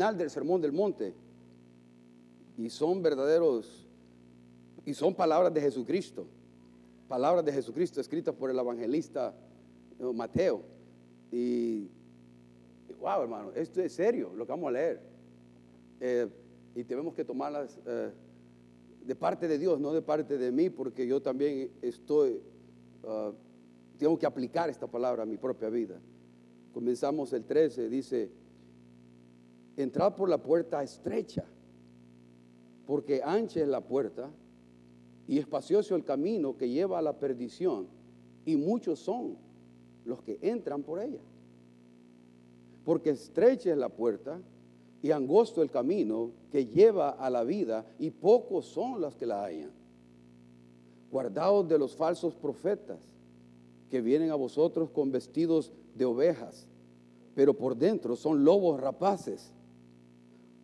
final del Sermón del Monte. Y son verdaderos, y son palabras de Jesucristo. Palabras de Jesucristo escritas por el evangelista eh, Mateo. Y, wow, hermano, esto es serio lo que vamos a leer. Eh, y tenemos que tomarlas eh, de parte de Dios, no de parte de mí, porque yo también estoy, ah, tengo que aplicar esta palabra a mi propia vida. Comenzamos el 13, dice, entrad por la puerta estrecha, porque ancha es la puerta y espacioso el camino que lleva a la perdición, y muchos son los que entran por ella. Porque estrecha es la puerta y angosto el camino que lleva a la vida, y pocos son los que la hallan. Guardaos de los falsos profetas que vienen a vosotros con vestidos de ovejas, pero por dentro son lobos rapaces.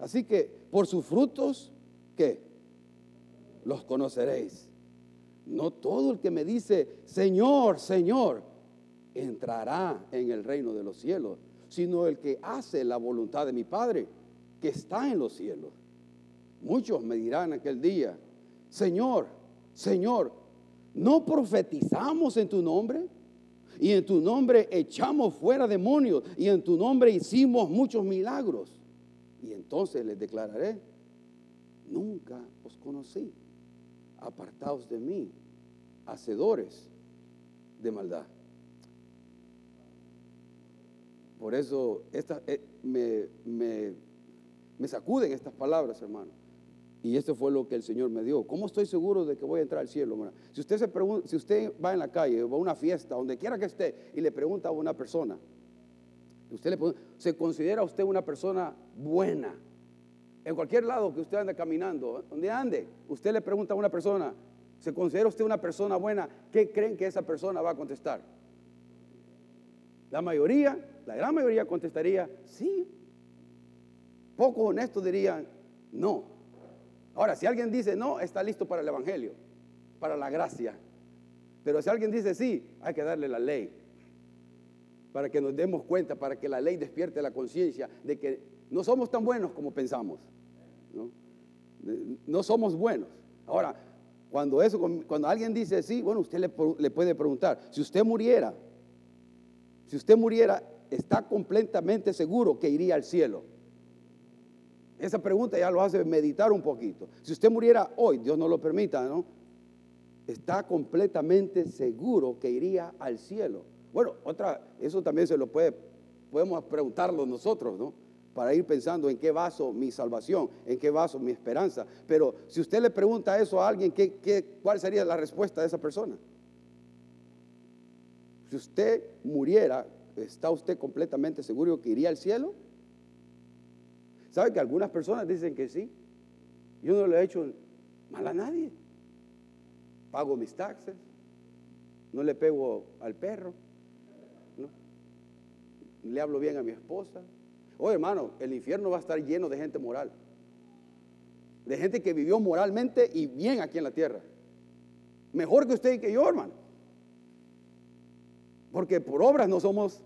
Así que por sus frutos, ¿qué? Los conoceréis. No todo el que me dice, Señor, Señor, entrará en el reino de los cielos, sino el que hace la voluntad de mi Padre, que está en los cielos. Muchos me dirán aquel día, Señor, Señor, ¿no profetizamos en tu nombre? Y en tu nombre echamos fuera demonios y en tu nombre hicimos muchos milagros. Y entonces les declararé, nunca os conocí, apartados de mí, hacedores de maldad. Por eso eh, me, me, sacuden estas palabras, hermano. Y esto fue lo que el Señor me dio. ¿Cómo estoy seguro de que voy a entrar al cielo? Hermano? Si usted, se pregunta, si usted va en la calle va a una fiesta, donde quiera que esté, y le pregunta a una persona, usted le ¿se considera usted una persona buena? En cualquier lado que usted ande caminando, donde ande, usted le pregunta a una persona, ¿se considera usted una persona buena? ¿Qué creen que esa persona va a contestar? La mayoría, la gran mayoría contestaría, sí. Pocos honestos dirían, no. Ahora, si alguien dice no, está listo para el Evangelio, para la gracia. Pero si alguien dice sí, hay que darle la ley. Para que nos demos cuenta, para que la ley despierte la conciencia de que no somos tan buenos como pensamos. No, somos buenos. Ahora, cuando, eso, cuando alguien dice sí, bueno, usted le, le puede preguntar, si usted muriera, si usted muriera, ¿está completamente seguro que iría al cielo? Esa pregunta ya lo hace meditar un poquito. Si usted muriera hoy, Dios no lo permita, ¿no? Está completamente seguro que iría al cielo. Bueno, otra, eso también se lo puede, podemos preguntarlo nosotros, ¿no? Para ir pensando en qué vaso mi salvación, en qué vaso mi esperanza. Pero si usted le pregunta eso a alguien, ¿qué, qué, cuál sería la respuesta de esa persona? Si usted muriera, ¿está usted completamente seguro que iría al cielo? ¿Sabe que algunas personas dicen que sí? Yo no le he hecho mal a nadie. Pago mis taxes, no le pego al perro, le hablo bien a mi esposa. Oye, hermano, el infierno va a estar lleno de gente moral, de gente que vivió moralmente y bien aquí en la tierra. Mejor que usted y que yo, hermano. Porque por obras no somos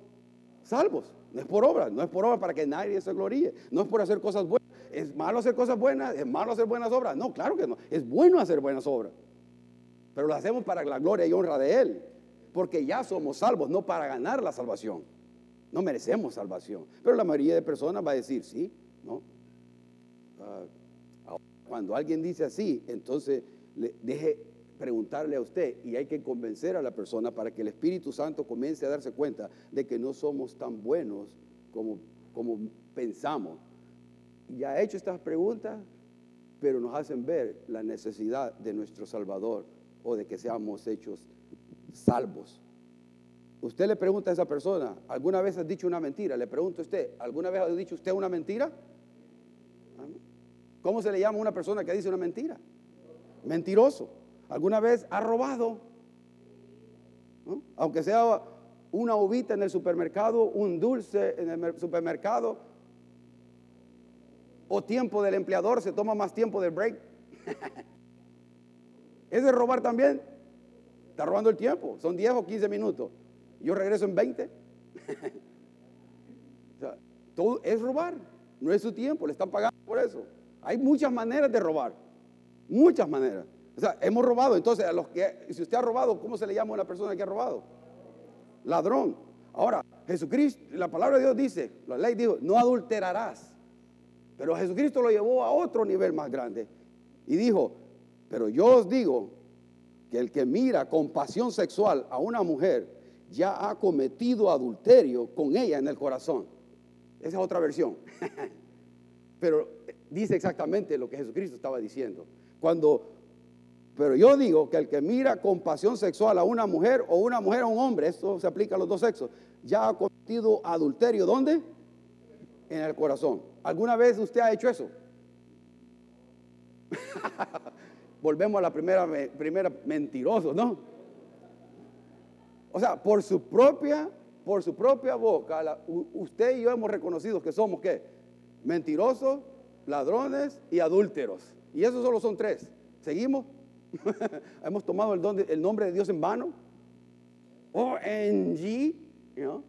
salvos. No es por obras, no es por obras para que nadie se gloríe. No es por hacer cosas buenas. ¿Es malo hacer cosas buenas? ¿Es malo hacer buenas obras? No, claro que no. Es bueno hacer buenas obras. Pero lo hacemos para la gloria y honra de Él. Porque ya somos salvos, no para ganar la salvación. No merecemos salvación. Pero la mayoría de personas va a decir, sí, ¿no? Ah, cuando alguien dice así, entonces le deje preguntarle a usted y hay que convencer a la persona para que el Espíritu Santo comience a darse cuenta de que no somos tan buenos como, como pensamos. Ya ha hecho estas preguntas, pero nos hacen ver la necesidad de nuestro Salvador o de que seamos hechos salvos. Usted le pregunta a esa persona, ¿alguna vez has dicho una mentira? Le pregunto a usted, ¿alguna vez ha dicho usted una mentira? ¿Cómo se le llama a una persona que dice una mentira? Mentiroso. ¿Alguna vez ha robado? Aunque sea una uvita en el supermercado, un dulce en el supermercado, o tiempo del empleador, se toma más tiempo del break. ¿Es de robar también? Está robando el tiempo, son 10 o 15 minutos. Yo regreso en 20. todo es robar, no es su tiempo, le están pagando por eso. Hay muchas maneras de robar, muchas maneras. O sea, hemos robado, entonces a los que, si usted ha robado, ¿cómo se le llama a una persona que ha robado? Ladrón. Ahora, Jesucristo, la palabra de Dios dice, la ley dijo, no adulterarás. Pero Jesucristo lo llevó a otro nivel más grande y dijo, pero yo os digo que el que mira con pasión sexual a una mujer ya ha cometido adulterio con ella en el corazón. Esa es otra versión. pero dice exactamente lo que Jesucristo estaba diciendo. Cuando pero yo digo que el que mira con pasión sexual a una mujer o una mujer a un hombre, esto se aplica a los dos sexos, ya ha cometido adulterio. ¿Dónde? En el corazón. ¿Alguna vez usted ha hecho eso? Volvemos a la primera, primera mentiroso, ¿no? O sea, por su propia, por su propia boca, usted y yo hemos reconocido que somos qué? Mentirosos, ladrones y adúlteros. Y esos solo son tres. ¿Seguimos? hemos tomado el, nombre de Dios en vano. O-N-G, ¿no?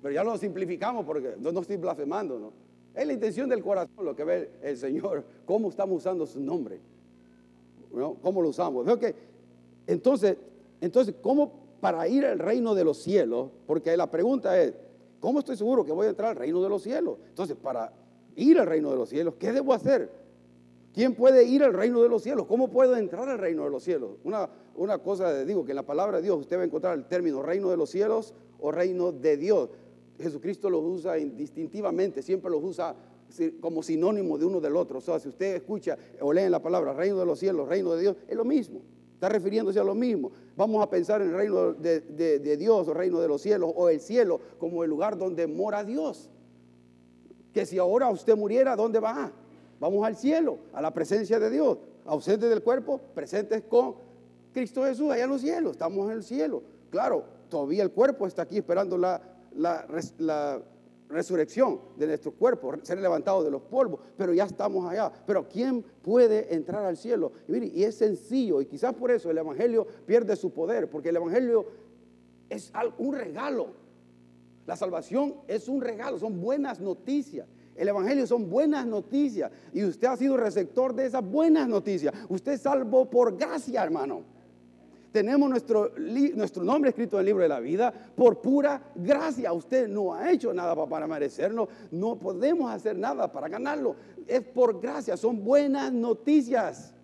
Pero ya lo simplificamos porque no, estoy blasfemando, ¿no? Es la intención del corazón lo que ve el Señor, cómo estamos usando su nombre, ¿no? ¿Cómo lo usamos? Veo que, entonces, entonces, ¿cómo para ir al reino de los cielos? Porque la pregunta es, ¿cómo estoy seguro que voy a entrar al reino de los cielos? Entonces, para ir al reino de los cielos, ¿qué debo hacer? ¿Quién puede ir al reino de los cielos? ¿Cómo puedo entrar al reino de los cielos? Una, una cosa, digo, que en la palabra de Dios usted va a encontrar el término reino de los cielos o reino de Dios. Jesucristo los usa indistintivamente, siempre los usa como sinónimo de uno del otro. O sea, si usted escucha o lee la palabra reino de los cielos, reino de Dios, es lo mismo. Está refiriéndose a lo mismo. Vamos a pensar en el reino de, Dios o reino de los cielos o el cielo como el lugar donde mora Dios. Que si ahora usted muriera, ¿dónde va? Vamos al cielo, a la presencia de Dios. Ausentes del cuerpo, presentes con Cristo Jesús allá en los cielos. Estamos en el cielo. Claro, todavía el cuerpo está aquí esperando la, la, resurrección de nuestro cuerpo, ser levantado de los polvos, pero ya estamos allá. Pero ¿quién puede entrar al cielo? Y, y es sencillo, y quizás por eso el Evangelio pierde su poder, porque el Evangelio es un regalo. La salvación es un regalo, son buenas noticias. El Evangelio son buenas noticias y usted ha sido receptor de esas buenas noticias. Usted es salvo por gracia, hermano. Tenemos nuestro, nuestro nombre escrito en el libro de la vida por pura gracia. Usted no ha hecho nada para merecerlo. No podemos hacer nada para ganarlo. Es por gracia. Son buenas noticias.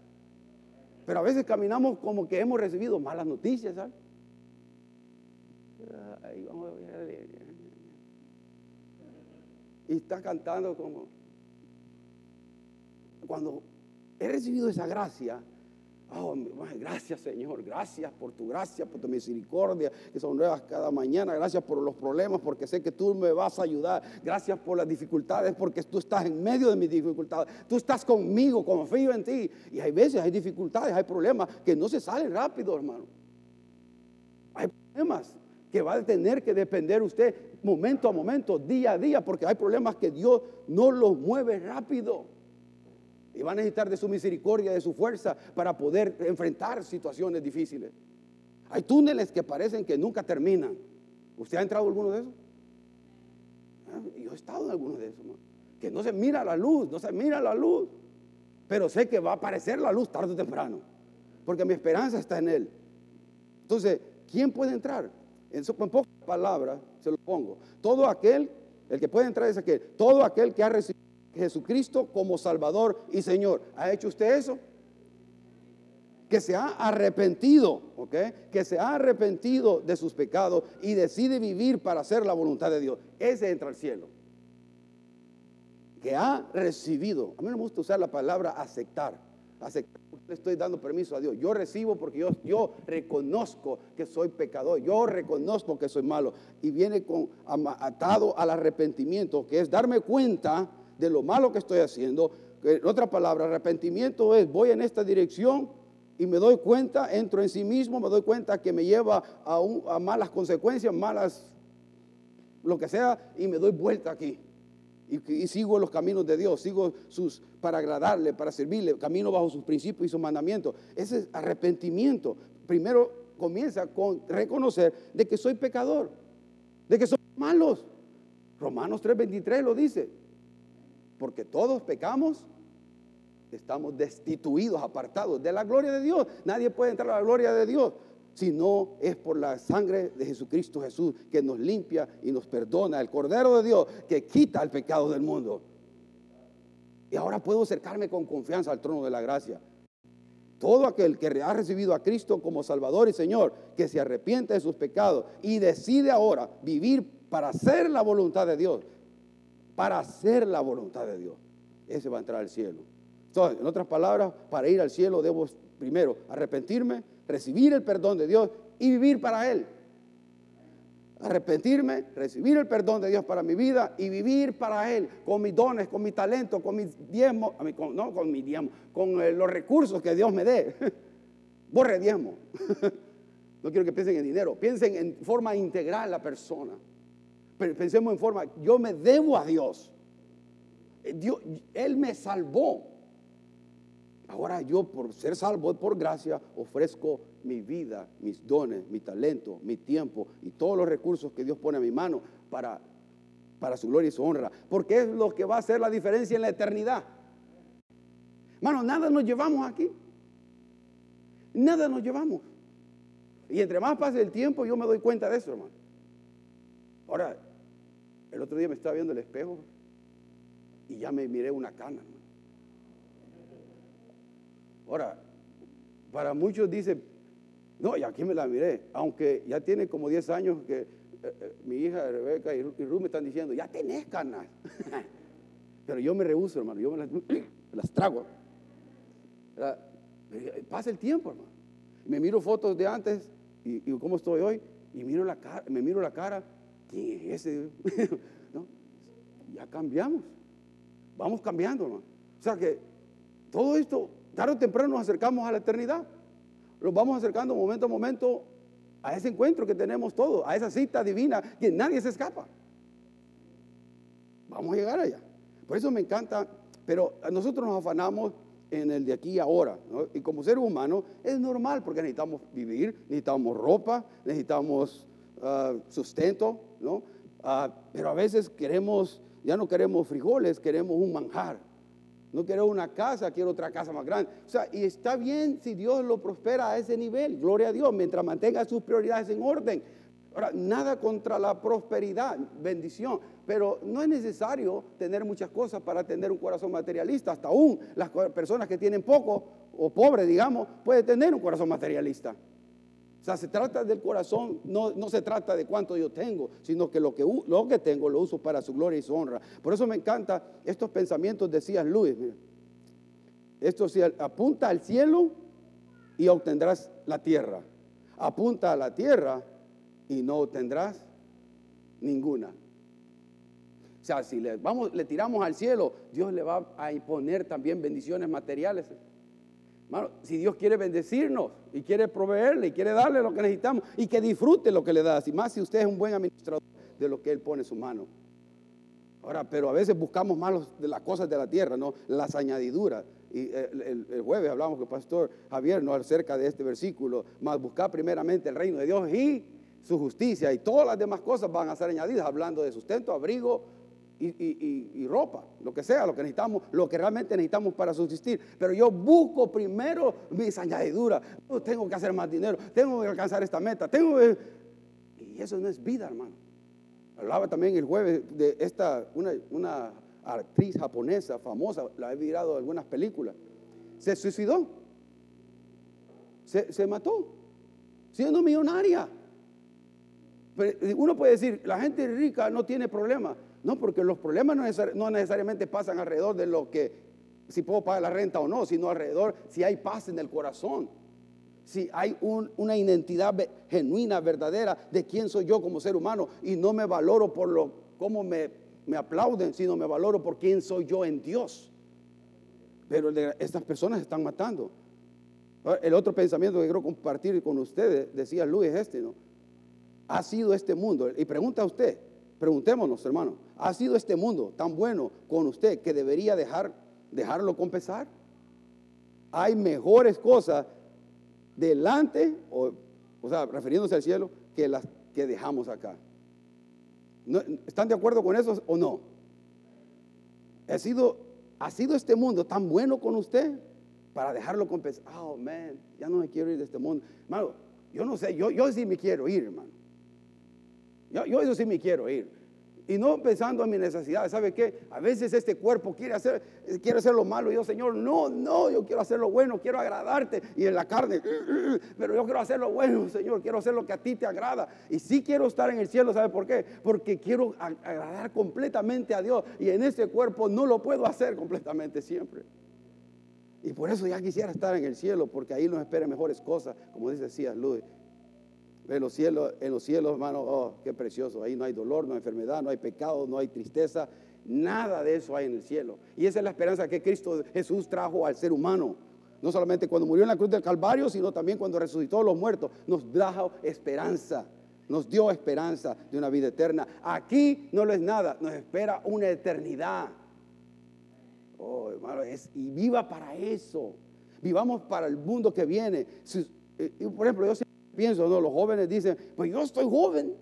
Pero a veces caminamos como que hemos recibido malas noticias. Y está cantando como... Cuando he recibido esa gracia, Oh, gracias Señor, gracias por tu gracia, por tu misericordia, que son nuevas cada mañana. Gracias por los problemas, porque sé que tú me vas a ayudar. Gracias por las dificultades, porque tú estás en medio de mis dificultades. Tú estás conmigo, confío en ti. Y hay veces hay dificultades, hay problemas que no se salen rápido, hermano. Hay problemas que va a tener que depender usted momento a momento, día a día, porque hay problemas que Dios no los mueve rápido. Y va a necesitar de su misericordia, de su fuerza para poder enfrentar situaciones difíciles. Hay túneles que parecen que nunca terminan. ¿Usted ha entrado en alguno de esos? Ah, yo he estado en alguno de esos. Que no se mira la luz, no se mira la luz. Pero sé que va a aparecer la luz tarde o temprano. Porque mi esperanza está en Él. Entonces, ¿quién puede entrar? En, en pocas palabras se lo pongo. Todo aquel, el que puede entrar es aquel. Todo aquel que ha recibido Jesucristo como Salvador y Señor. ¿Ha hecho usted eso? Que se ha arrepentido, ¿ok? Que se ha arrepentido de sus pecados y decide vivir para hacer la voluntad de Dios. Ese entra al cielo. Que ha recibido. A mí no me gusta usar la palabra aceptar, le estoy dando permiso a Dios. Yo recibo porque yo, yo reconozco que soy pecador. Yo reconozco que soy malo. Y viene con, atado al arrepentimiento, que es darme cuenta de lo malo que estoy haciendo. En otra palabra, arrepentimiento es voy en esta dirección y me doy cuenta, entro en sí mismo, me doy cuenta que me lleva a, malas consecuencias, malas, lo que sea, y me doy vuelta aquí y, sigo los caminos de Dios, sigo sus para agradarle, para servirle, camino bajo sus principios y sus mandamientos. Ese es arrepentimiento. Primero comienza con reconocer de que soy pecador, de que soy malos. Romanos 3:23 lo dice. Porque todos pecamos, estamos destituidos, apartados de la gloria de Dios. Nadie puede entrar a la gloria de Dios sino es por la sangre de Jesucristo Jesús que nos limpia y nos perdona, el Cordero de Dios que quita el pecado del mundo. Y ahora puedo acercarme con confianza al trono de la gracia. Todo aquel que ha recibido a Cristo como Salvador y Señor, que se arrepiente de sus pecados y decide ahora vivir para hacer la voluntad de Dios, para hacer la voluntad de Dios, ese va a entrar al cielo. Entonces, en otras palabras, para ir al cielo debo primero arrepentirme, recibir el perdón de Dios y vivir para Él. Arrepentirme, recibir el perdón de Dios para mi vida y vivir para Él, con mis dones, con mi talento, con mis diezmos, no con mis diezmos, con eh, los recursos que Dios me dé. Borre diezmo. No quiero que piensen en dinero, piensen en forma integral la persona. Pensemos en forma, yo me debo a Dios. Eh, Dios él me salvó. Ahora yo por ser salvo por gracia ofrezco mi vida, mis dones, mi talento, mi tiempo y todos los recursos que Dios pone a mi mano para, para su gloria y su honra. Porque es lo que va a hacer la diferencia en la eternidad. Hermano, nada nos llevamos aquí. Nada nos llevamos. Y entre más pase el tiempo, yo me doy cuenta de eso, hermano. Ahora, el otro día me estaba viendo el espejo y ya me miré una cana. Ahora, para muchos dice, no, y aquí me la miré, aunque ya tiene como 10 años que eh, eh, mi hija Rebeca y, Ruth me están diciendo, ya tenés canas. Pero yo me rehuso, hermano, yo me las, trago. Pasa el tiempo, hermano. Me miro fotos de antes y, cómo estoy hoy, y miro la cara, me miro la cara, ¿quién es ese? Ya cambiamos. Vamos cambiando, hermano. O sea que todo esto tarde o temprano nos acercamos a la eternidad. Nos vamos acercando momento a momento a ese encuentro que tenemos todos, a esa cita divina que nadie se escapa. Vamos a llegar allá. Por eso me encanta, pero nosotros nos afanamos en el de aquí y ahora. Y como ser humano es normal porque necesitamos vivir, necesitamos ropa, necesitamos ah, sustento, ¿no? Ah, pero a veces queremos, ya no queremos frijoles, queremos un manjar. No quiero una casa, quiero otra casa más grande. O sea, y está bien si Dios lo prospera a ese nivel, gloria a Dios, mientras mantenga sus prioridades en orden. Ahora, nada contra la prosperidad, bendición, pero no es necesario tener muchas cosas para tener un corazón materialista. Hasta aún las personas que tienen poco o pobres, digamos, pueden tener un corazón materialista. Sea, se trata del corazón, no, no, se trata de cuánto yo tengo, sino que lo, que lo que tengo lo uso para su gloria y su honra. Por eso me encanta estos pensamientos decía Luis. Esto sí, apunta al cielo y obtendrás la tierra. Apunta a la tierra y no obtendrás ninguna. O sea, si le, vamos, le tiramos al cielo, Dios le va a imponer también bendiciones materiales si Dios quiere bendecirnos y quiere proveerle y quiere darle lo que necesitamos y que disfrute lo que le da, y más si usted es un buen administrador de lo que Él pone en su mano. Ahora, pero a veces buscamos más de las cosas de la tierra, ¿no? Las añadiduras. Y el, jueves hablamos con el pastor Javier ¿no? acerca de este versículo, más buscar primeramente el reino de Dios y su justicia y todas las demás cosas van a ser añadidas, hablando de sustento, abrigo, y, ropa, lo que sea, lo que necesitamos, lo que realmente necesitamos para subsistir. Pero yo busco primero mis añadiduras. tengo que hacer más dinero, tengo que alcanzar esta meta, tengo Y eso no es vida, hermano. Hablaba también el jueves de esta, una, actriz japonesa famosa, la he mirado en algunas películas. Se suicidó. Se, se mató. Siendo millonaria. Pero uno puede decir, la gente rica no tiene problemas. No, porque los problemas no, necesariamente pasan alrededor de lo que si puedo pagar la renta o no, sino alrededor si hay paz en el corazón, si hay una identidad genuina, verdadera de quién soy yo como ser humano y no me valoro por lo cómo me, me aplauden, sino me valoro por quién soy yo en Dios. Pero estas personas están matando. El otro pensamiento que quiero compartir con ustedes, decía Luis este, ¿no? Ha sido este mundo, y pregunta a usted, preguntémonos hermano, ¿ha sido este mundo tan bueno con usted que debería dejar, dejarlo compensar? Hay mejores cosas delante, o, o sea, refiriéndose al cielo, que las que dejamos acá. ¿Están de acuerdo con eso o no? Ha sido, ha sido este mundo tan bueno con usted para dejarlo compensar. Oh, man, ya no me quiero ir de este mundo. Hermano, yo no sé, yo, yo sí me quiero ir, hermano. Yo, yo, sí me quiero ir. Y no pensando en mi necesidad. ¿Sabe qué? A veces este cuerpo quiere hacer, quiere hacer lo malo. Y yo, Señor, no, no, yo quiero hacer lo bueno, quiero agradarte. Y en la carne, pero yo quiero hacer lo bueno, Señor. Quiero hacer lo que a ti te agrada. Y sí quiero estar en el cielo. ¿Sabe por qué? Porque quiero agradar completamente a Dios. Y en ese cuerpo no lo puedo hacer completamente siempre. Y por eso ya quisiera estar en el cielo, porque ahí nos esperan mejores cosas, como dice Cías Luis. En los cielos, en los cielos, hermano, oh, qué precioso. Ahí no hay dolor, no hay enfermedad, no hay pecado, no hay tristeza. Nada de eso hay en el cielo. Y esa es la esperanza que Cristo Jesús trajo al ser humano. No solamente cuando murió en la cruz del Calvario, sino también cuando resucitó a los muertos. Nos trajo esperanza. Nos dio esperanza de una vida eterna. Aquí no lo es nada. Nos espera una eternidad. Oh, hermano, es, y viva para eso. Vivamos para el mundo que viene. Eh, por ejemplo, yo siempre pienso, ¿no? los jóvenes dicen, pues yo estoy joven.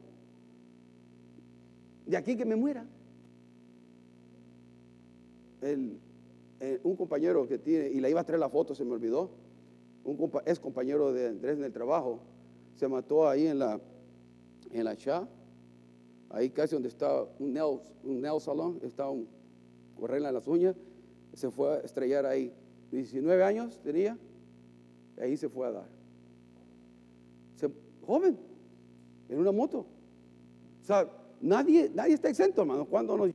De aquí que me muera. Eh, un compañero que tiene, y le iba a traer la foto, se me olvidó. Un es compañero de Andrés en el trabajo. Se mató ahí en la, en la Cha. Ahí casi donde está un nail, un nail salón, está un en las uñas se fue a estrellar ahí. 19 años tenía, ahí se fue a dar. Joven, en una moto. O sea, nadie, nadie está exento, hermano. Cuando nos.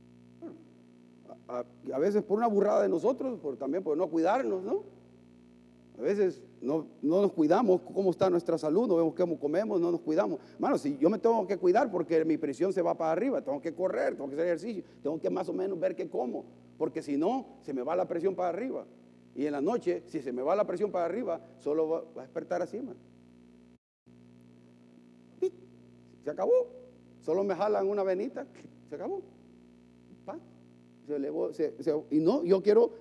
A, a, veces por una burrada de nosotros, por, también por no cuidarnos, ¿no? A veces no, no, nos cuidamos cómo está nuestra salud, no vemos cómo comemos, no nos cuidamos. Hermano, si yo me tengo que cuidar porque mi presión se va para arriba, tengo que correr, tengo que hacer ejercicio, tengo que más o menos ver qué como porque si no, se me va la presión para arriba. Y en la noche, si se me va la presión para arriba, solo va, a despertar así, man. Se acabó. Solo me jalan una venita, se acabó. Se elevó, y no, yo quiero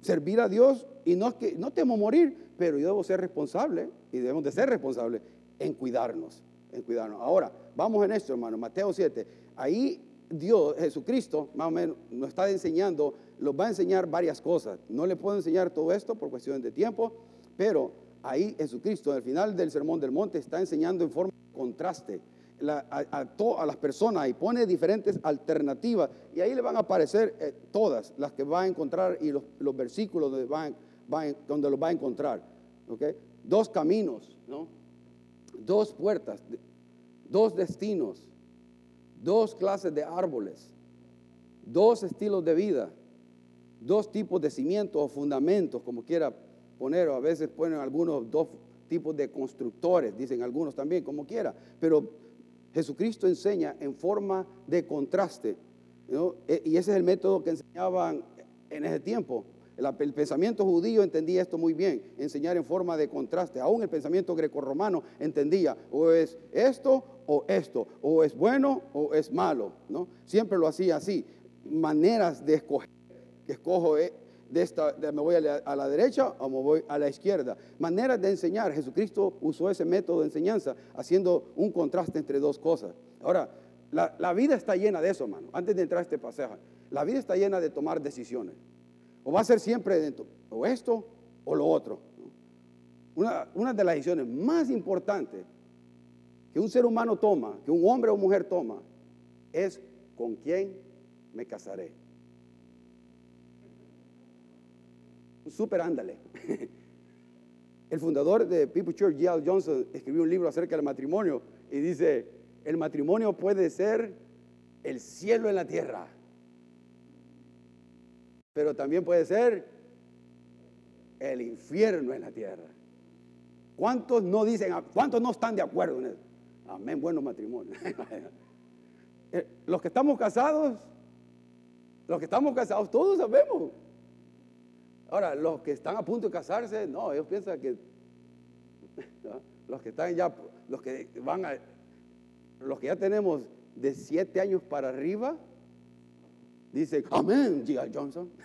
servir a Dios y no que no temo morir, pero yo debo ser responsable y debemos de ser responsables en cuidarnos, en cuidarnos. Ahora, vamos en esto, hermano, Mateo 7. Ahí Dios, Jesucristo, más o menos, nos está enseñando, nos va a enseñar varias cosas. No le puedo enseñar todo esto por cuestiones de tiempo, pero ahí Jesucristo, al final del Sermón del Monte, está enseñando en forma de contraste a, las personas y pone diferentes alternativas. Y ahí le van a aparecer eh, todas las que va a encontrar y los, versículos donde, van, donde los va a encontrar. ¿okay? Dos caminos, ¿no? dos puertas, dos destinos dos clases de árboles, dos estilos de vida, dos tipos de cimientos o fundamentos, como quiera poner, o a veces ponen algunos dos tipos de constructores, dicen algunos también, como quiera, pero Jesucristo enseña en forma de contraste, e, y ese es el método que enseñaban en ese tiempo. El, pensamiento judío entendía esto muy bien, enseñar en forma de contraste. Aún el pensamiento grecorromano entendía, o es esto o esto, o es bueno o es malo, ¿no? Siempre lo hacía así, maneras de escoger, que escojo eh, de esta, me voy a la, derecha o me voy a la izquierda. Maneras de enseñar, Jesucristo usó ese método de enseñanza haciendo un contraste entre dos cosas. Ahora, la, la vida está llena de eso, hermano. Antes de entrar a este pasaje, la vida está llena de tomar decisiones. O va a ser siempre o esto o lo otro. Una, una de las decisiones más importantes que un ser humano toma, que un hombre o mujer toma, es con quién me casaré. Un super ándale. El fundador de People Church, G.L. Johnson, escribió un libro acerca del matrimonio y dice, el matrimonio puede ser el cielo en la tierra, pero también puede ser el infierno en la tierra. ¿Cuántos no dicen, cuántos no están de acuerdo en eso? Amén, buenos matrimonios. Eh, los que estamos casados, los que estamos casados, todos sabemos. Ahora, los que están a punto de casarse, no, ellos piensan que los que están ya, los que van a, los que ya tenemos de siete años para arriba, dicen, amén, G.I. Johnson.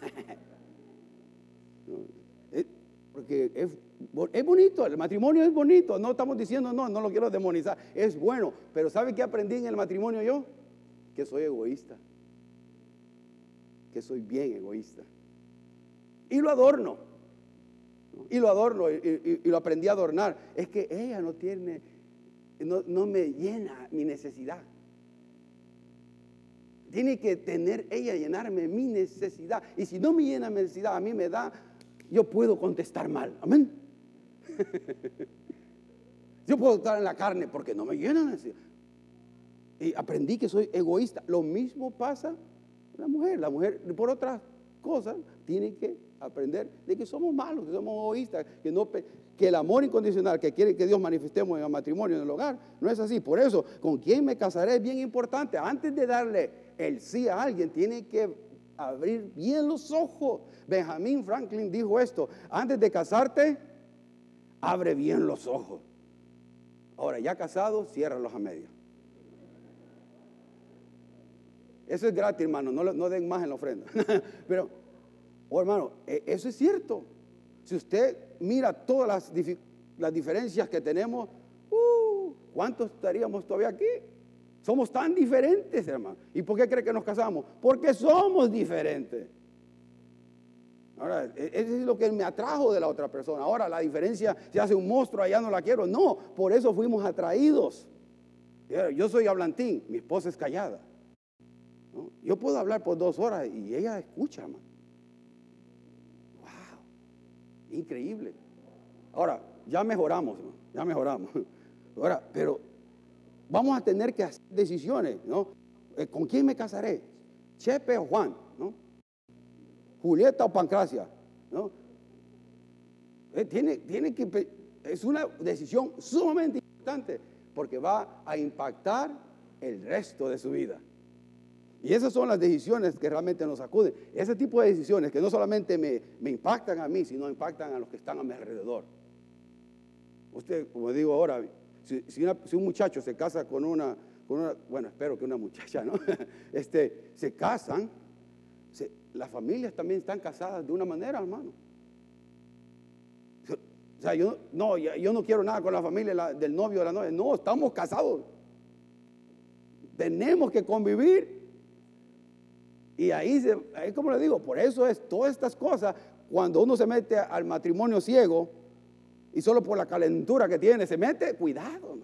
Porque es, es, bonito, el matrimonio es bonito, no estamos diciendo, no, no lo quiero demonizar, es bueno, pero ¿sabe qué aprendí en el matrimonio yo? Que soy egoísta, que soy bien egoísta. Y lo adorno, y lo adorno, y, lo aprendí a adornar. Es que ella no tiene, no, no me llena mi necesidad. Tiene que tener ella llenarme mi necesidad. Y si no me llena mi necesidad, a mí me da yo puedo contestar mal. Amén. yo puedo estar en la carne porque no me llenan. Y aprendí que soy egoísta. Lo mismo pasa la mujer. La mujer, por otras cosas, tiene que aprender de que somos malos, que somos egoístas, que, no, que el amor incondicional que quiere que Dios manifestemos en el matrimonio, en el hogar, no es así. Por eso, con quién me casaré es bien importante. Antes de darle el sí a alguien, tiene que abrir bien los ojos. Benjamin Franklin dijo esto, antes de casarte, abre bien los ojos. Ahora, ya casado, ciérralos a medio. Eso es gratis, hermano, no, no den más en la ofrenda. Pero, oh, hermano, e, eso es cierto. Si usted mira todas las, las diferencias que tenemos, uh, ¿cuántos estaríamos todavía aquí? Somos tan diferentes, hermano. ¿Y por qué cree que nos casamos? Porque somos diferentes. Ahora, e-, eso es lo que me atrajo de la otra persona. Ahora la diferencia se hace un monstruo, allá no la quiero. No, por eso fuimos atraídos. Yo soy hablantín, mi esposa es callada. Yo puedo hablar por dos horas y ella escucha, hermano. Increíble. Ahora, ya mejoramos, ya mejoramos. Ahora, pero vamos a tener que hacer decisiones, ¿no? Eh, ¿Con quién me casaré? ¿Chepe o Juan? ¿no? ¿Julieta o Pancracia? ¿no? Eh, tiene, tiene que, es una decisión sumamente importante porque va a impactar el resto de su vida. Y esas son las decisiones que realmente nos acuden. Ese tipo de decisiones que no solamente me, impactan a mí, sino impactan a los que están a mi alrededor. Usted, como digo ahora, si, un muchacho se casa con una, bueno, espero que una muchacha, ¿no? Este, se casan, las familias también están casadas de una manera, hermano. O sea, yo no, yo no quiero nada con la familia del novio o de la novia. No, estamos casados. Tenemos que convivir. Y ahí, ahí como le digo, por eso es todas estas cosas, cuando uno se mete al matrimonio ciego, y solo por la calentura que tiene se mete, cuidado.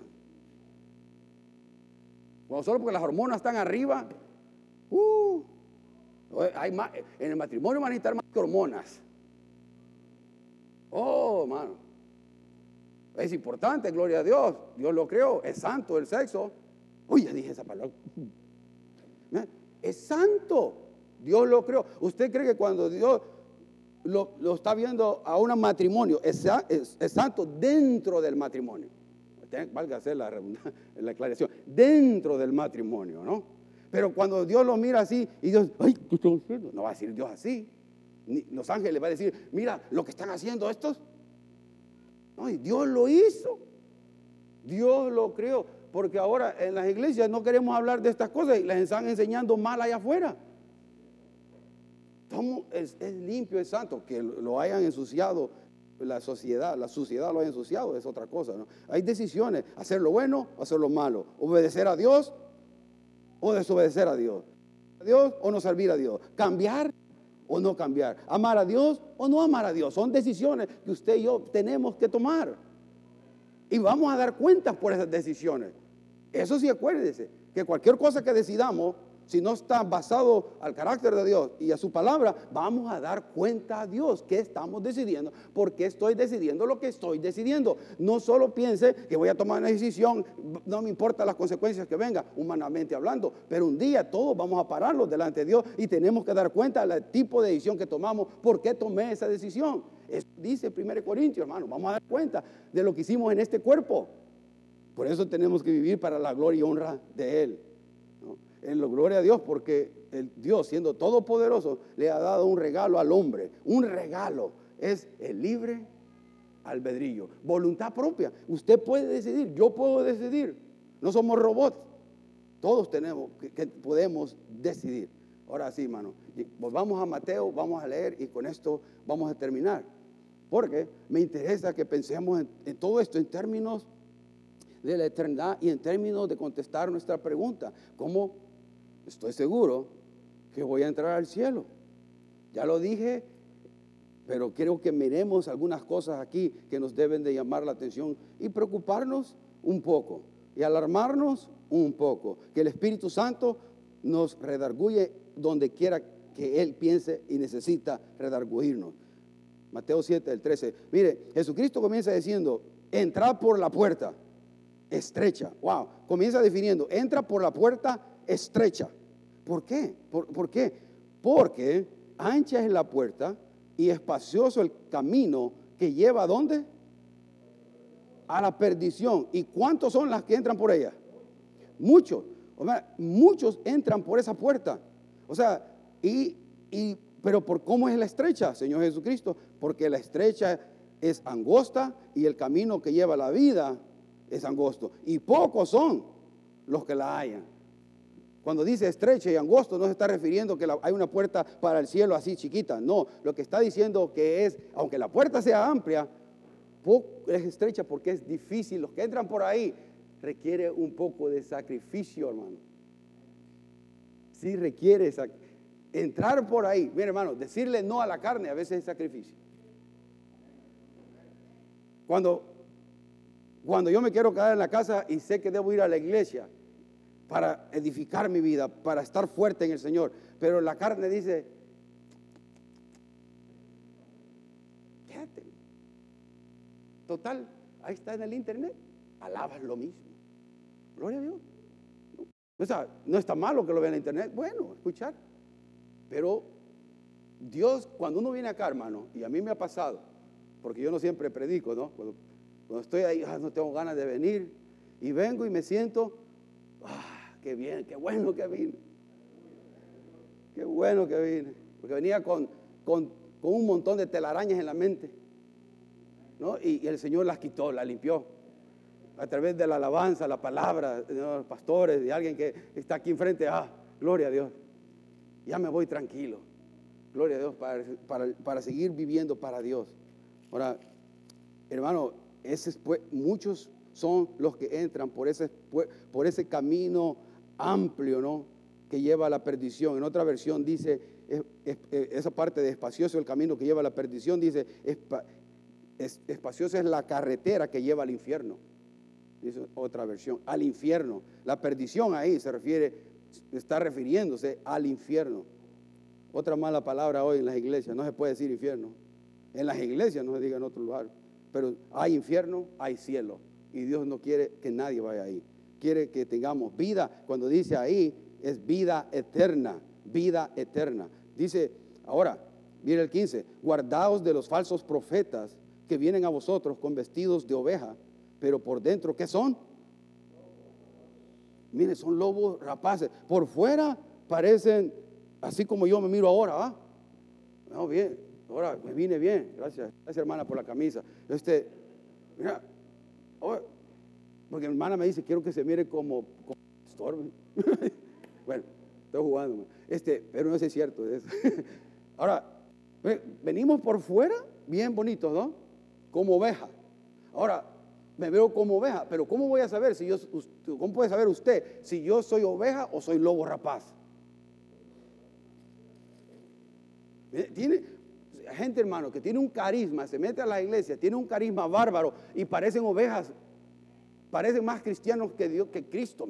Cuando solo porque las hormonas están arriba, uh, hay más, en el matrimonio van a más que hormonas. Oh, hermano. Es importante, gloria a Dios. Dios lo creó. Es santo el sexo. Uy, ya dije esa palabra. Es santo. Dios lo creó. ¿Usted cree que cuando Dios lo, está viendo a un matrimonio, es, santo dentro del matrimonio. Valga hacer la, la aclaración, dentro del matrimonio, ¿no? Pero cuando Dios lo mira así y Dios, ay, ¿qué están haciendo? No va a decir Dios así. los ángeles van a decir, mira lo que están haciendo estos. No, Dios lo hizo. Dios lo creó. Porque ahora en las iglesias no queremos hablar de estas cosas y las están enseñando mal allá afuera es, limpio, es santo. Que lo hayan ensuciado la sociedad, la suciedad lo haya ensuciado, es otra cosa. ¿no? Hay decisiones, hacer lo bueno o hacer lo malo, obedecer a Dios o desobedecer a Dios, a Dios o no servir a Dios, cambiar o no cambiar, amar a Dios o no amar a Dios. Son decisiones que usted y yo tenemos que tomar. Y vamos a dar cuentas por esas decisiones. Eso sí, acuérdese, que cualquier cosa que decidamos si no está basado al carácter de Dios y a su palabra, vamos a dar cuenta a Dios qué estamos decidiendo, por qué estoy decidiendo lo que estoy decidiendo. No solo piense que voy a tomar una decisión, no me importa las consecuencias que vengan, humanamente hablando, pero un día todos vamos a pararlos delante de Dios y tenemos que dar cuenta del tipo de decisión que tomamos, por qué tomé esa decisión. Eso dice 1 Corintios, hermano. Vamos a dar cuenta de lo que hicimos en este cuerpo. Por eso tenemos que vivir para la gloria y honra de Él. En la gloria a Dios, porque el Dios, siendo todopoderoso, le ha dado un regalo al hombre. Un regalo es el libre albedrillo, voluntad propia. Usted puede decidir, yo puedo decidir. No somos robots. Todos tenemos que, podemos decidir. Ahora sí, hermano. Volvamos a Mateo, vamos a leer y con esto vamos a terminar. Porque me interesa que pensemos en todo esto en términos de la eternidad y en términos de contestar nuestra pregunta. ¿Cómo estoy seguro que voy a entrar al cielo? Ya lo dije, pero creo que miremos algunas cosas aquí que nos deben de llamar la atención y preocuparnos un poco y alarmarnos un poco. Que el Espíritu Santo nos redarguye donde quiera que Él piense y necesita redarguirnos. Mateo 7, el 13. Mire, Jesucristo comienza diciendo, entrad por la puerta estrecha. Wow, comienza definiendo, entra por la puerta estrecha. ¿Por qué? ¿Por, qué? Porque ancha es la puerta y espacioso el camino que lleva a dónde? A la perdición. ¿Y cuántos son las que entran por ella? Muchos. Muchos entran por esa puerta. O sea, y, y, pero por cómo es la estrecha, Señor Jesucristo, porque la estrecha es angosta y el camino que lleva a la vida es angosto. Y pocos son los que la hayan. Cuando dice estrecha y angosto, no se está refiriendo que hay una puerta para el cielo así chiquita. No, lo que está diciendo que es, aunque la puerta sea amplia, es estrecha porque es difícil. Los que entran por ahí requiere un poco de sacrificio, hermano. Sí requiere entrar por ahí. Mire, hermano, decirle no a la carne a veces es sacrificio. Cuando cuando yo me quiero quedar en la casa y sé que debo ir a la iglesia para edificar mi vida, para estar fuerte en el Señor, pero la carne dice, quédate. Total, ahí está en el internet, alabas lo mismo. Gloria a Dios. No está, no está malo que lo vean en internet, bueno, escuchar. Pero Dios, cuando uno viene acá, hermano, y a mí me ha pasado, porque yo no siempre predico, ¿no? Estoy ahí, ah, no tengo ganas de venir. Y vengo y me siento, ah, qué bien, qué bueno que vine. Qué bueno que vine. Porque venía con, con, un montón de telarañas en la mente. ¿no? Y, el Señor las quitó, las limpió. A través de la alabanza, la palabra de los pastores, de alguien que está aquí enfrente. Ah, gloria a Dios. Ya me voy tranquilo. Gloria a Dios para, para, para seguir viviendo para Dios. Ahora, hermano, muchos son los que entran por ese, por ese camino amplio, ¿no? Que lleva a la perdición. En otra versión dice, esa parte de espacioso el camino que lleva a la perdición, dice, espaciosa es la carretera que lleva al infierno. Dice otra versión, al infierno. La perdición ahí se refiere, está refiriéndose al infierno. Otra mala palabra hoy en las iglesias, no se puede decir infierno. En las iglesias no se diga en otro lugar. Pero hay infierno, hay cielo. Y Dios no quiere que nadie vaya ahí. Quiere que tengamos vida. Cuando dice ahí, es vida eterna. Vida eterna. Dice, ahora, mire el 15, guardaos de los falsos profetas que vienen a vosotros con vestidos de oveja, pero por dentro, ¿qué son? Mire, son lobos rapaces. Por fuera parecen así como yo me miro ahora, ¿ah? No, bien, Ahora me vine bien, gracias, gracias hermana por la camisa. Este, mira, porque mi hermana me dice, quiero que se mire como, como bueno, estoy jugando. Este, pero no es cierto. Ahora, venimos por fuera bien bonitos, ¿no? Como oveja. Ahora, me veo como oveja, pero ¿cómo voy a saber si yo, cómo puede saber usted si yo soy oveja o soy lobo rapaz? Tiene, gente, hermano, que tiene un carisma, se mete a la iglesia, tiene un carisma bárbaro y parecen ovejas, parecen más cristianos que Dios, que Cristo.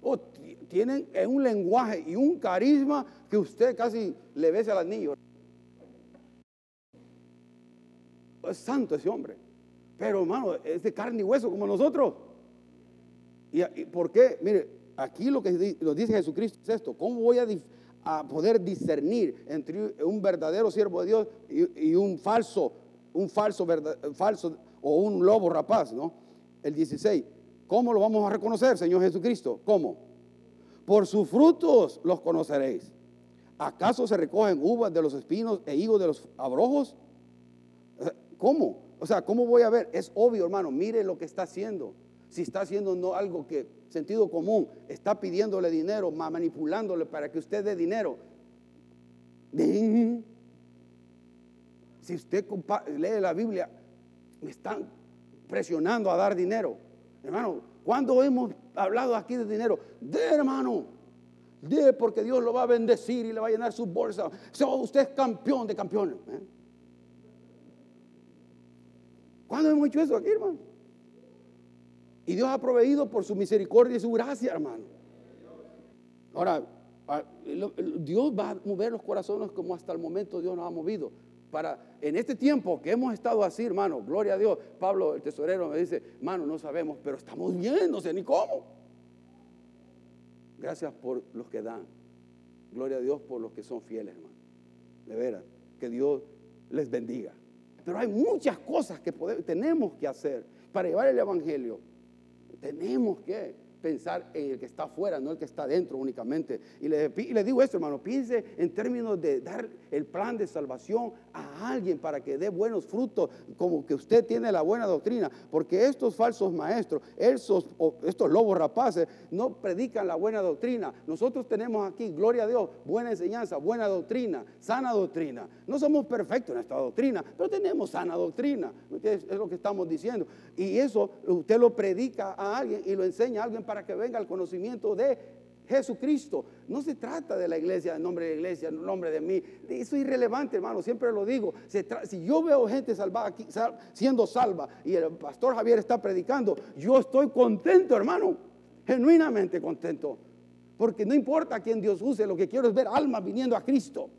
Oh, tienen un lenguaje y un carisma que usted casi le besa al niños. Es santo ese hombre. Pero hermano, es de carne y hueso como nosotros. ¿Y, por qué? Mire, aquí lo que nos dice Jesucristo es esto. ¿Cómo voy a a poder discernir entre un verdadero siervo de Dios y, un falso, un falso, falso o un lobo rapaz, ¿no? El 16. ¿Cómo lo vamos a reconocer, Señor Jesucristo? ¿Cómo? Por sus frutos los conoceréis. ¿Acaso se recogen uvas de los espinos e higos de los abrojos? ¿Cómo? O sea, ¿cómo voy a ver? Es obvio, hermano, mire lo que está haciendo. Si está haciendo no algo que sentido común, está pidiéndole dinero, manipulándole para que usted dé dinero. Si usted lee la Biblia, me están presionando a dar dinero. Hermano, ¿cuándo hemos hablado aquí de dinero? De hermano, de porque Dios lo va a bendecir y le va a llenar su bolsa. usted es campeón de campeones. ¿eh? ¿Cuándo hemos hecho eso aquí, hermano? Y Dios ha proveído por su misericordia y su gracia, hermano. Ahora, Dios va a mover los corazones como hasta el momento Dios nos ha movido. Para en este tiempo que hemos estado así, hermano, gloria a Dios. Pablo, el tesorero, me dice, hermano, no sabemos, pero estamos bien, no sé ni cómo. Gracias por los que dan. Gloria a Dios por los que son fieles, hermano. De veras, que Dios les bendiga. Pero hay muchas cosas que tenemos que hacer para llevar el Evangelio tenemos que pensar en el que está afuera, no el que está dentro únicamente. Y le, digo esto, hermano, piense en términos de dar el plan de salvación a alguien para que dé buenos frutos, como que usted tiene la buena doctrina, porque estos falsos maestros, estos, estos lobos rapaces, no predican la buena doctrina. Nosotros tenemos aquí, gloria a Dios, buena enseñanza, buena doctrina, sana doctrina. No somos perfectos en esta doctrina, pero tenemos sana doctrina, es, es lo que estamos diciendo. Y eso usted lo predica a alguien y lo enseña a alguien para que venga al conocimiento de Jesucristo. No se trata de la iglesia, el nombre de la iglesia, el nombre de mí. Eso es irrelevante, hermano. Siempre lo digo. si yo veo gente salvada aquí, siendo salva y el pastor Javier está predicando, yo estoy contento, hermano. Genuinamente contento. Porque no importa a quién Dios use, lo que quiero es ver almas viniendo a Cristo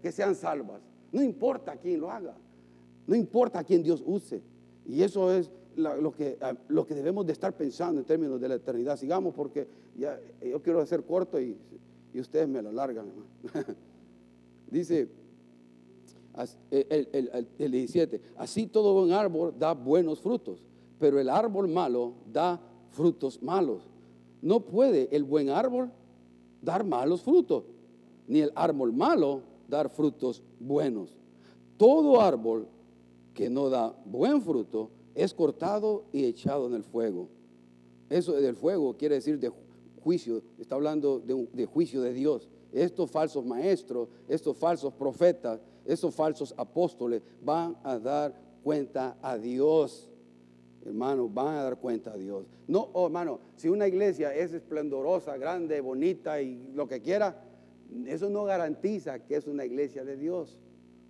que sean salvas. No importa quién lo haga. No importa a quién Dios use. Y eso es lo, que, ah, lo que debemos de estar pensando en términos de la eternidad. Sigamos porque yo quiero hacer corto y, ustedes me lo largan. Dice el, el, el 17, así todo buen árbol da buenos frutos, pero el árbol malo da frutos malos. No puede el buen árbol dar malos frutos, ni el árbol malo dar frutos buenos. Todo árbol que no da buen fruto es cortado y echado en el fuego. Eso del fuego quiere decir de juicio, está hablando de, juicio de Dios. Estos falsos maestros, estos falsos profetas, estos falsos apóstoles van a dar cuenta a Dios. Hermano, van a dar cuenta a Dios. No, oh, hermano, si una iglesia es esplendorosa, grande, bonita y lo que quiera, eso no garantiza que es una iglesia de Dios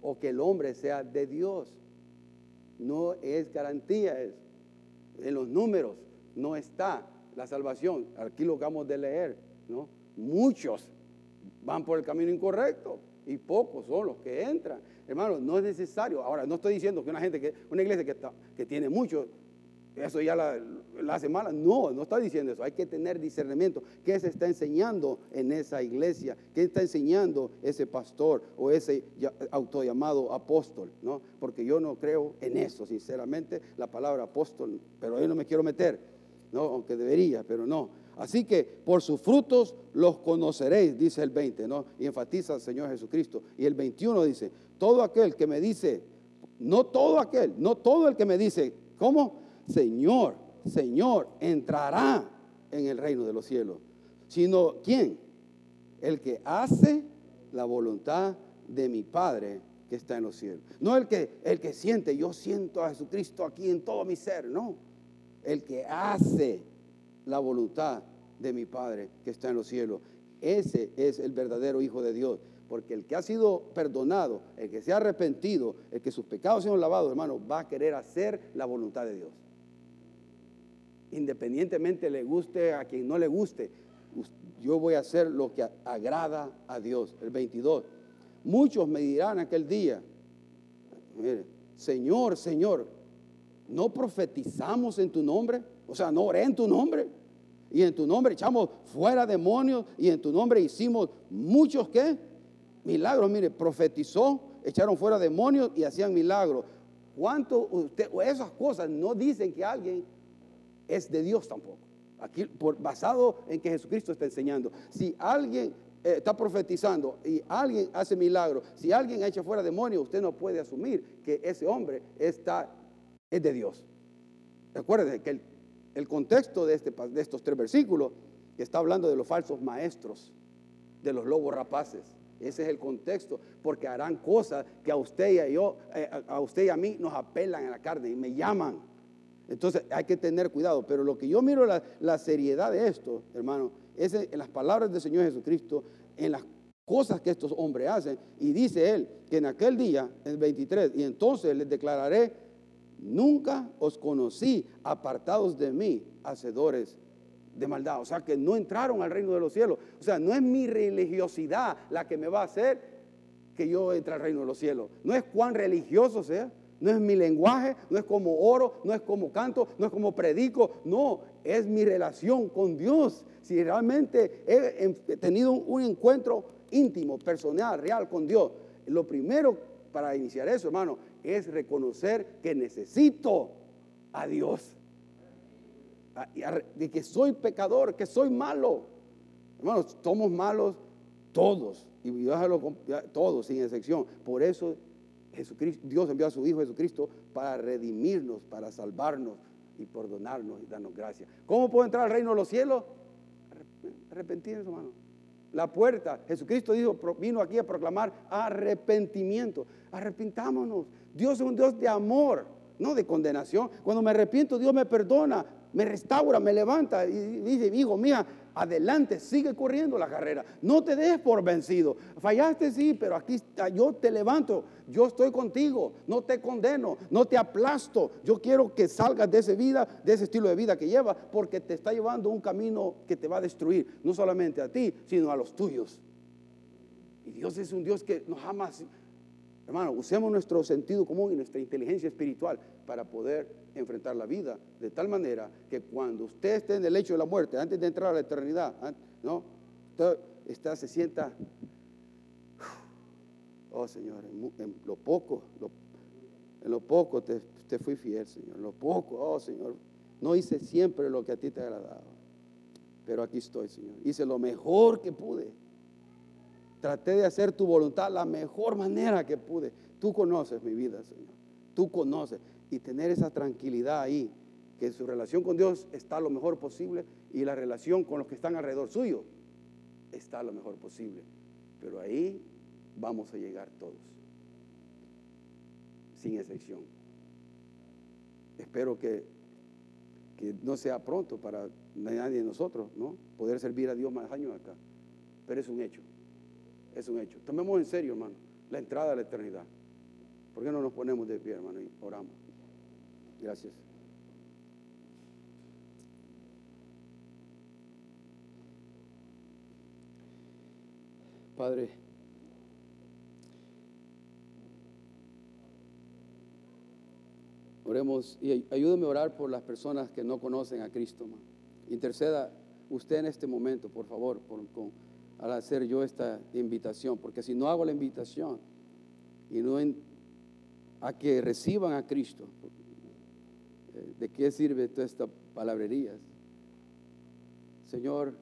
o que el hombre sea de Dios no es garantía eso. En los números no está la salvación. Aquí lo acabamos de leer, ¿no? Muchos van por el camino incorrecto y pocos son los que entran. Hermano, no es necesario. Ahora, no estoy diciendo que una gente que, una iglesia que, está, que tiene muchos eso ya la, hace mala. No, no está diciendo eso. Hay que tener discernimiento. ¿Qué se está enseñando en esa iglesia? ¿Qué está enseñando ese pastor o ese autollamado apóstol? ¿no? Porque yo no creo en eso, sinceramente, la palabra apóstol, pero ahí no me quiero meter, ¿no? aunque debería, pero no. Así que por sus frutos los conoceréis, dice el 20, ¿no? Y enfatiza el Señor Jesucristo. Y el 21 dice, todo aquel que me dice, no todo aquel, no todo el que me dice, ¿cómo? Señor, Señor, entrará en el reino de los cielos. Sino, ¿quién? El que hace la voluntad de mi Padre que está en los cielos. No el que, el que siente, yo siento a Jesucristo aquí en todo mi ser, no. El que hace la voluntad de mi Padre que está en los cielos. Ese es el verdadero Hijo de Dios. Porque el que ha sido perdonado, el que se ha arrepentido, el que sus pecados se han lavado, hermano, va a querer hacer la voluntad de Dios independientemente le guste a quien no le guste, yo voy a hacer lo que agrada a Dios. El 22. Muchos me dirán aquel día, Señor, Señor, ¿no profetizamos en tu nombre? O sea, no oré en tu nombre. y en tu nombre echamos fuera demonios y en tu nombre hicimos muchos qué? Milagros, mire, profetizó, echaron fuera demonios y hacían milagros. ¿Cuánto usted, esas cosas no dicen que alguien es de Dios tampoco? Aquí, por, basado en que Jesucristo está enseñando. Si alguien eh, está profetizando y alguien hace milagro, si alguien echa fuera demonios, usted no puede asumir que ese hombre está, es de Dios. Recuerden que el, contexto de, este, de estos tres versículos está hablando de los falsos maestros, de los lobos rapaces. Ese es el contexto, porque harán cosas que a usted y a yo, eh, a usted y a mí nos apelan en la carne y me llaman. Entonces hay que tener cuidado. Pero lo que yo miro la, la seriedad de esto, hermano, es en las palabras del Señor Jesucristo, en las cosas que estos hombres hacen. Y dice él que en aquel día, el 23, y entonces les declararé, nunca os conocí apartados de mí, hacedores de maldad. O sea, que no entraron al reino de los cielos. O sea, no es mi religiosidad la que me va a hacer que yo entre al reino de los cielos. No es cuán religioso sea. No es mi lenguaje, no es como oro, no es como canto, no es como predico, no, es mi relación con Dios. Si realmente he tenido un encuentro íntimo, personal, real con Dios, lo primero para iniciar eso, hermano, es reconocer que necesito a Dios. De que soy pecador, que soy malo. Hermanos, somos malos todos. Y todos, sin excepción. Por eso Jesucristo, Dios envió a su Hijo Jesucristo para redimirnos, para salvarnos y perdonarnos y darnos gracia. ¿Cómo puedo entrar al reino de los cielos? Arrepentirnos, hermano. La puerta, Jesucristo dijo, vino aquí a proclamar arrepentimiento. Arrepintámonos. Dios es un Dios de amor, no de condenación. Cuando me arrepiento, Dios me perdona, me restaura, me levanta y dice, hijo, mía, adelante, sigue corriendo la carrera. No te des por vencido. Fallaste, sí, pero aquí yo te levanto. Yo estoy contigo. No te condeno, no te aplasto. Yo quiero que salgas de esa vida, de ese estilo de vida que lleva, porque te está llevando un camino que te va a destruir, no solamente a ti, sino a los tuyos. Y Dios es un Dios que nos ama. Hermano, usemos nuestro sentido común y nuestra inteligencia espiritual para poder enfrentar la vida de tal manera que cuando usted esté en el lecho de la muerte, antes de entrar a la eternidad, ¿no? Usted está, se sienta, oh Señor, en, lo poco, en lo poco te, te, fui fiel, Señor, en lo poco, oh Señor, no hice siempre lo que a ti te agradaba, pero aquí estoy, Señor, hice lo mejor que pude. Traté de hacer tu voluntad la mejor manera que pude. Tú conoces mi vida, Señor. Tú conoces y tener esa tranquilidad ahí, que su relación con Dios está lo mejor posible y la relación con los que están alrededor suyo está lo mejor posible. Pero ahí vamos a llegar todos, sin excepción. Espero que, que no sea pronto para nadie de nosotros, ¿no? Poder servir a Dios más años acá. Pero es un hecho, es un hecho. Tomemos en serio, hermano, la entrada a la eternidad. ¿Por qué no nos ponemos de pie, hermano, y oramos? Gracias. Padre, oremos y ayúdame a orar por las personas que no conocen a Cristo. Interceda usted en este momento, por favor, al hacer yo esta invitación, porque si no hago la invitación y no a que reciban a Cristo, ¿De qué sirve toda esta palabrerías? Señor,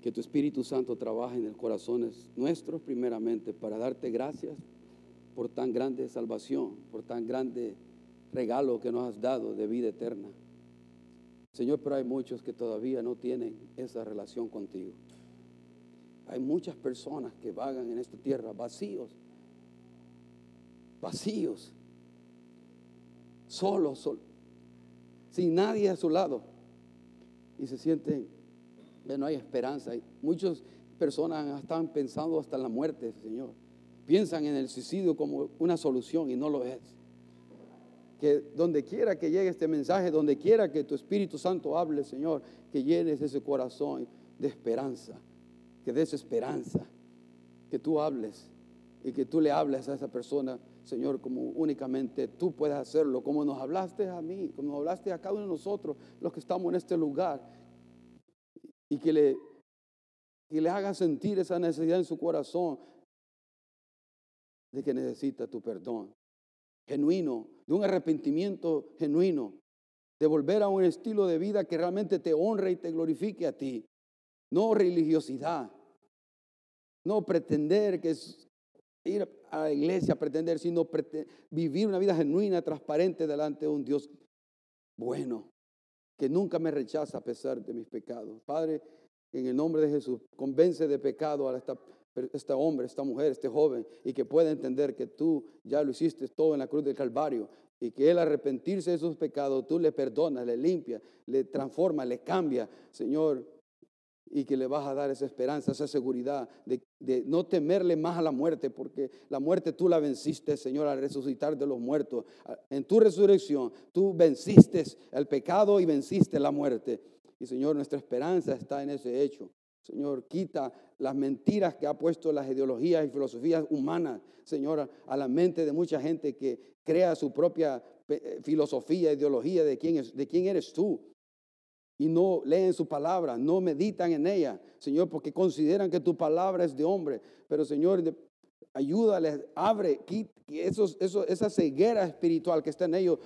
que tu Espíritu Santo trabaje en el corazones nuestros primeramente para darte gracias por tan grande salvación, por tan grande regalo que nos has dado de vida eterna. Señor, pero hay muchos que todavía no tienen esa relación contigo. Hay muchas personas que vagan en esta tierra vacíos, vacíos, solo, solo, sin nadie a su lado. Y se sienten, no hay esperanza. Muchas personas están pensando hasta la muerte, Señor. Piensan en el suicidio como una solución y no lo es. Que donde quiera que llegue este mensaje, donde quiera que tu Espíritu Santo hable, Señor, que llenes ese corazón de esperanza, que des esperanza, que tú hables y que tú le hables a esa persona Señor, como únicamente tú puedes hacerlo, como nos hablaste a mí, como nos hablaste a cada uno de nosotros, los que estamos en este lugar, y que le, que le sentir esa necesidad en su corazón de que necesita tu perdón genuino, de un arrepentimiento genuino, de volver a un estilo de vida que realmente te honre y te glorifique a ti. No religiosidad, no pretender que es ir a la iglesia, pretender, sino vivir una vida genuina, transparente delante de un Dios bueno, que nunca me rechaza a pesar de mis pecados. Padre, en el nombre de Jesús, convence de pecado a esta, este hombre, esta mujer, este joven, y que pueda entender que tú ya lo hiciste todo en la cruz del Calvario y que él arrepentirse de sus pecados, tú le perdonas, le limpias, le transforma, le cambia, Señor, y que le vas a dar esa esperanza, esa seguridad de, de, no temerle más a la muerte, porque la muerte tú la venciste, Señor, al resucitar de los muertos. En tu resurrección tú venciste el pecado y venciste la muerte. Y Señor, nuestra esperanza está en ese hecho. Señor, quita las mentiras que ha puesto las ideologías y filosofías humanas, Señor, a la mente de mucha gente que crea su propia eh, filosofía, ideología de quién, es, de quién eres tú. Y no leen su palabra, no meditan en ella, Señor, porque consideran que tu palabra es de hombre. Pero, Señor, ayúdales, abre, quita esos, esa ceguera espiritual que está en ellos,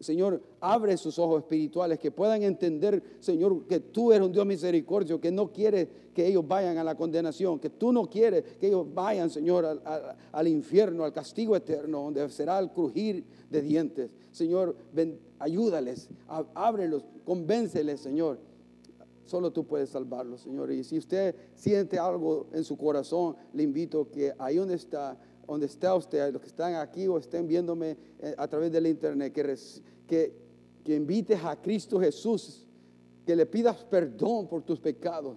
Señor, abre sus ojos espirituales, que puedan entender, Señor, que tú eres un Dios misericordioso, que no quieres que ellos vayan a la condenación, que tú no quieres que ellos vayan, Señor, al, infierno, al castigo eterno, donde será el crujir de dientes. Señor, ayúdales, ábrelos, convénceles, Señor. Solo tú puedes salvarlos, Señor. Y si usted siente algo en su corazón, le invito que ahí donde está, donde está usted, los que están aquí o estén viéndome eh, a través del internet, que, invites a Cristo Jesús, que le pidas perdón por tus pecados,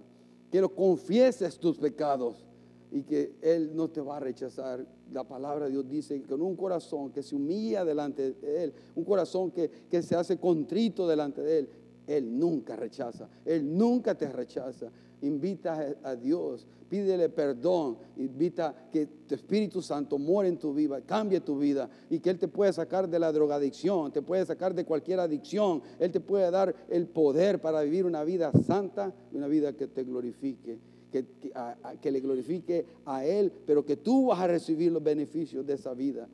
que lo confieses tus pecados y que Él no te va a rechazar. La palabra de Dios dice que con un corazón que se humilla delante de Él, un corazón que se hace contrito delante de Él, Él nunca rechaza, Él nunca te rechaza invita a Dios, pídele perdón, invita que tu Espíritu Santo muere en tu vida, cambie tu vida y que Él te puede sacar de la drogadicción, te puede sacar de cualquier adicción, Él te puede dar el poder para vivir una vida santa una vida que te glorifique. Que, que le glorifique a Él, pero que tú vas a recibir los beneficios de esa vida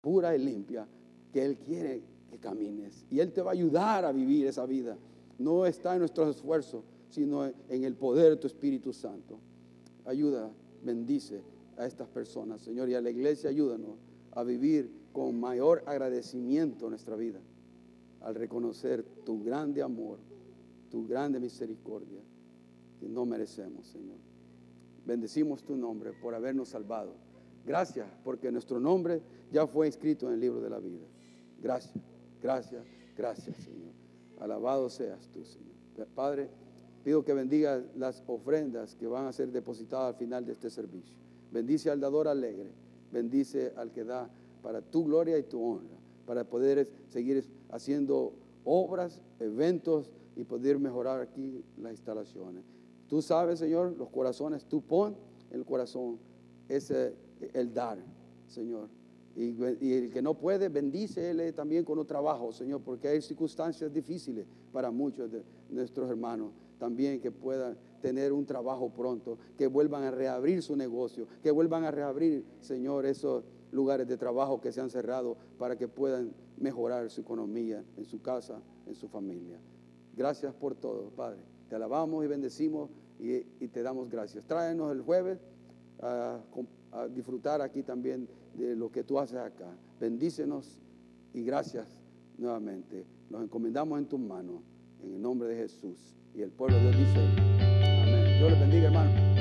pura y limpia que Él quiere que camines. Y Él te va a ayudar a vivir esa vida. No está en nuestros esfuerzos, sino en el poder de tu Espíritu Santo. Ayuda, bendice a estas personas, Señor, y a la iglesia ayúdanos a vivir con mayor agradecimiento en nuestra vida, al reconocer tu grande amor, tu grande misericordia, que no merecemos, Señor. Bendecimos tu nombre por habernos salvado. Gracias, porque nuestro nombre ya fue inscrito en el libro de la vida. Gracias, gracias, gracias, Señor. Alabado seas tú, Señor. Padre, Pido que bendiga las ofrendas que van a ser depositadas al final de este servicio. Bendice al dador alegre. Bendice al que da para tu gloria y tu honra, para poder seguir haciendo obras, eventos y poder mejorar aquí las instalaciones. Tú sabes, Señor, los corazones, tú pon el corazón ese, el dar, Señor. Y, y, el que no puede, bendícele también con un trabajo, Señor, porque hay circunstancias difíciles para muchos de nuestros hermanos también que puedan tener un trabajo pronto, que vuelvan a reabrir su negocio, que vuelvan a reabrir, Señor, esos lugares de trabajo que se han cerrado para que puedan mejorar su economía en su casa, en su familia. Gracias por todo, Padre. Te alabamos y bendecimos y, te damos gracias. Tráenos el jueves a, a disfrutar aquí también de lo que tú haces acá. Bendícenos y gracias nuevamente. Nos encomendamos en tus manos, en el nombre de Jesús. Y el pueblo de Dios dice, amén. Dios les bendiga, hermano.